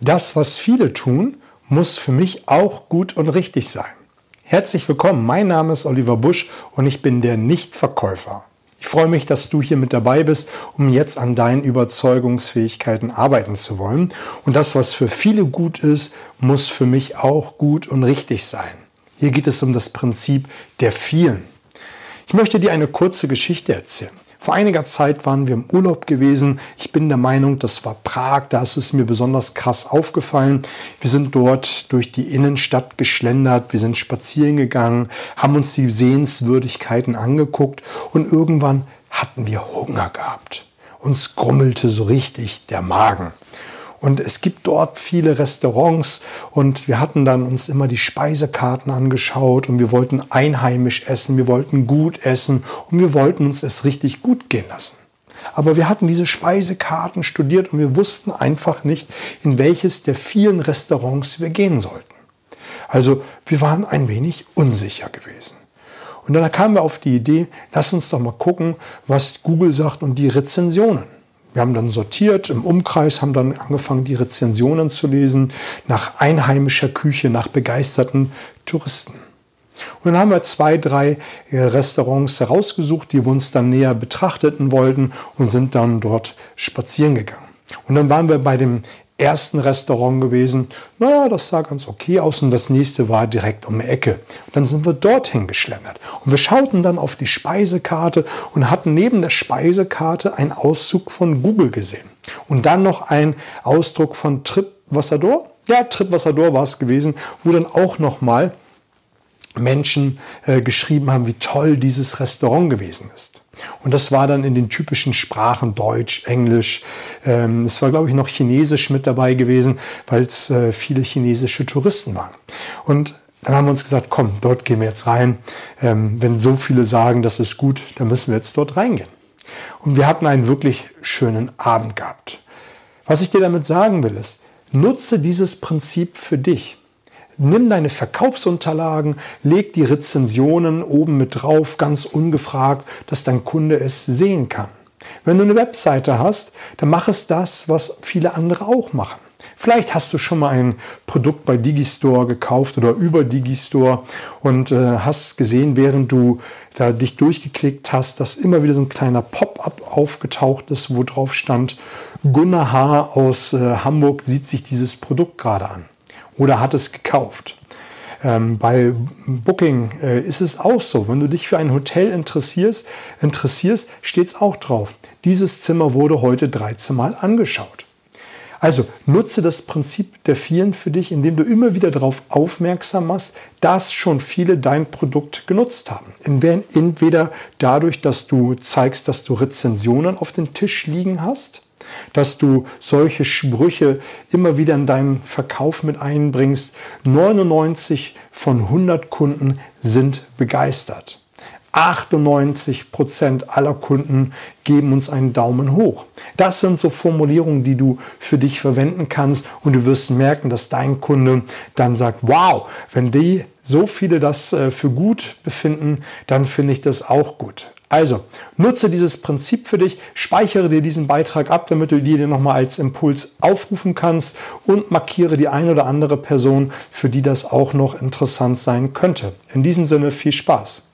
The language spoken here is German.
Das, was viele tun, muss für mich auch gut und richtig sein. Herzlich willkommen, mein Name ist Oliver Busch und ich bin der Nichtverkäufer. Ich freue mich, dass du hier mit dabei bist, um jetzt an deinen Überzeugungsfähigkeiten arbeiten zu wollen. Und das, was für viele gut ist, muss für mich auch gut und richtig sein. Hier geht es um das Prinzip der vielen. Ich möchte dir eine kurze Geschichte erzählen. Vor einiger Zeit waren wir im Urlaub gewesen. Ich bin der Meinung, das war Prag. Da ist es mir besonders krass aufgefallen. Wir sind dort durch die Innenstadt geschlendert. Wir sind spazieren gegangen, haben uns die Sehenswürdigkeiten angeguckt und irgendwann hatten wir Hunger gehabt. Uns grummelte so richtig der Magen. Und es gibt dort viele Restaurants und wir hatten dann uns immer die Speisekarten angeschaut und wir wollten einheimisch essen, wir wollten gut essen und wir wollten uns es richtig gut gehen lassen. Aber wir hatten diese Speisekarten studiert und wir wussten einfach nicht, in welches der vielen Restaurants wir gehen sollten. Also wir waren ein wenig unsicher gewesen. Und dann kamen wir auf die Idee, lass uns doch mal gucken, was Google sagt und die Rezensionen. Wir haben dann sortiert im Umkreis, haben dann angefangen, die Rezensionen zu lesen nach einheimischer Küche, nach begeisterten Touristen. Und dann haben wir zwei, drei äh, Restaurants herausgesucht, die wir uns dann näher betrachteten wollten und sind dann dort spazieren gegangen. Und dann waren wir bei dem ersten Restaurant gewesen. Na, das sah ganz okay aus und das nächste war direkt um die Ecke. Und dann sind wir dorthin geschlendert. Und wir schauten dann auf die Speisekarte und hatten neben der Speisekarte einen Auszug von Google gesehen. Und dann noch ein Ausdruck von TripWassador. Ja, TripWassador war es gewesen, wo dann auch nochmal Menschen äh, geschrieben haben, wie toll dieses Restaurant gewesen ist. Und das war dann in den typischen Sprachen Deutsch, Englisch. Ähm, es war, glaube ich, noch Chinesisch mit dabei gewesen, weil es äh, viele chinesische Touristen waren. Und dann haben wir uns gesagt, komm, dort gehen wir jetzt rein. Ähm, wenn so viele sagen, das ist gut, dann müssen wir jetzt dort reingehen. Und wir hatten einen wirklich schönen Abend gehabt. Was ich dir damit sagen will, ist, nutze dieses Prinzip für dich. Nimm deine Verkaufsunterlagen, leg die Rezensionen oben mit drauf, ganz ungefragt, dass dein Kunde es sehen kann. Wenn du eine Webseite hast, dann mach es das, was viele andere auch machen. Vielleicht hast du schon mal ein Produkt bei Digistore gekauft oder über Digistore und äh, hast gesehen, während du da dich durchgeklickt hast, dass immer wieder so ein kleiner Pop-up aufgetaucht ist, wo drauf stand, Gunnar H. aus äh, Hamburg sieht sich dieses Produkt gerade an oder hat es gekauft. Ähm, bei Booking äh, ist es auch so. Wenn du dich für ein Hotel interessierst, interessierst steht es auch drauf. Dieses Zimmer wurde heute 13 Mal angeschaut. Also nutze das Prinzip der vielen für dich, indem du immer wieder darauf aufmerksam machst, dass schon viele dein Produkt genutzt haben. Entweder dadurch, dass du zeigst, dass du Rezensionen auf dem Tisch liegen hast, dass du solche Sprüche immer wieder in deinen Verkauf mit einbringst. 99 von 100 Kunden sind begeistert. 98 Prozent aller Kunden geben uns einen Daumen hoch. Das sind so Formulierungen, die du für dich verwenden kannst und du wirst merken, dass dein Kunde dann sagt, wow, wenn die so viele das äh, für gut befinden, dann finde ich das auch gut. Also, nutze dieses Prinzip für dich, speichere dir diesen Beitrag ab, damit du dir nochmal als Impuls aufrufen kannst und markiere die eine oder andere Person, für die das auch noch interessant sein könnte. In diesem Sinne viel Spaß.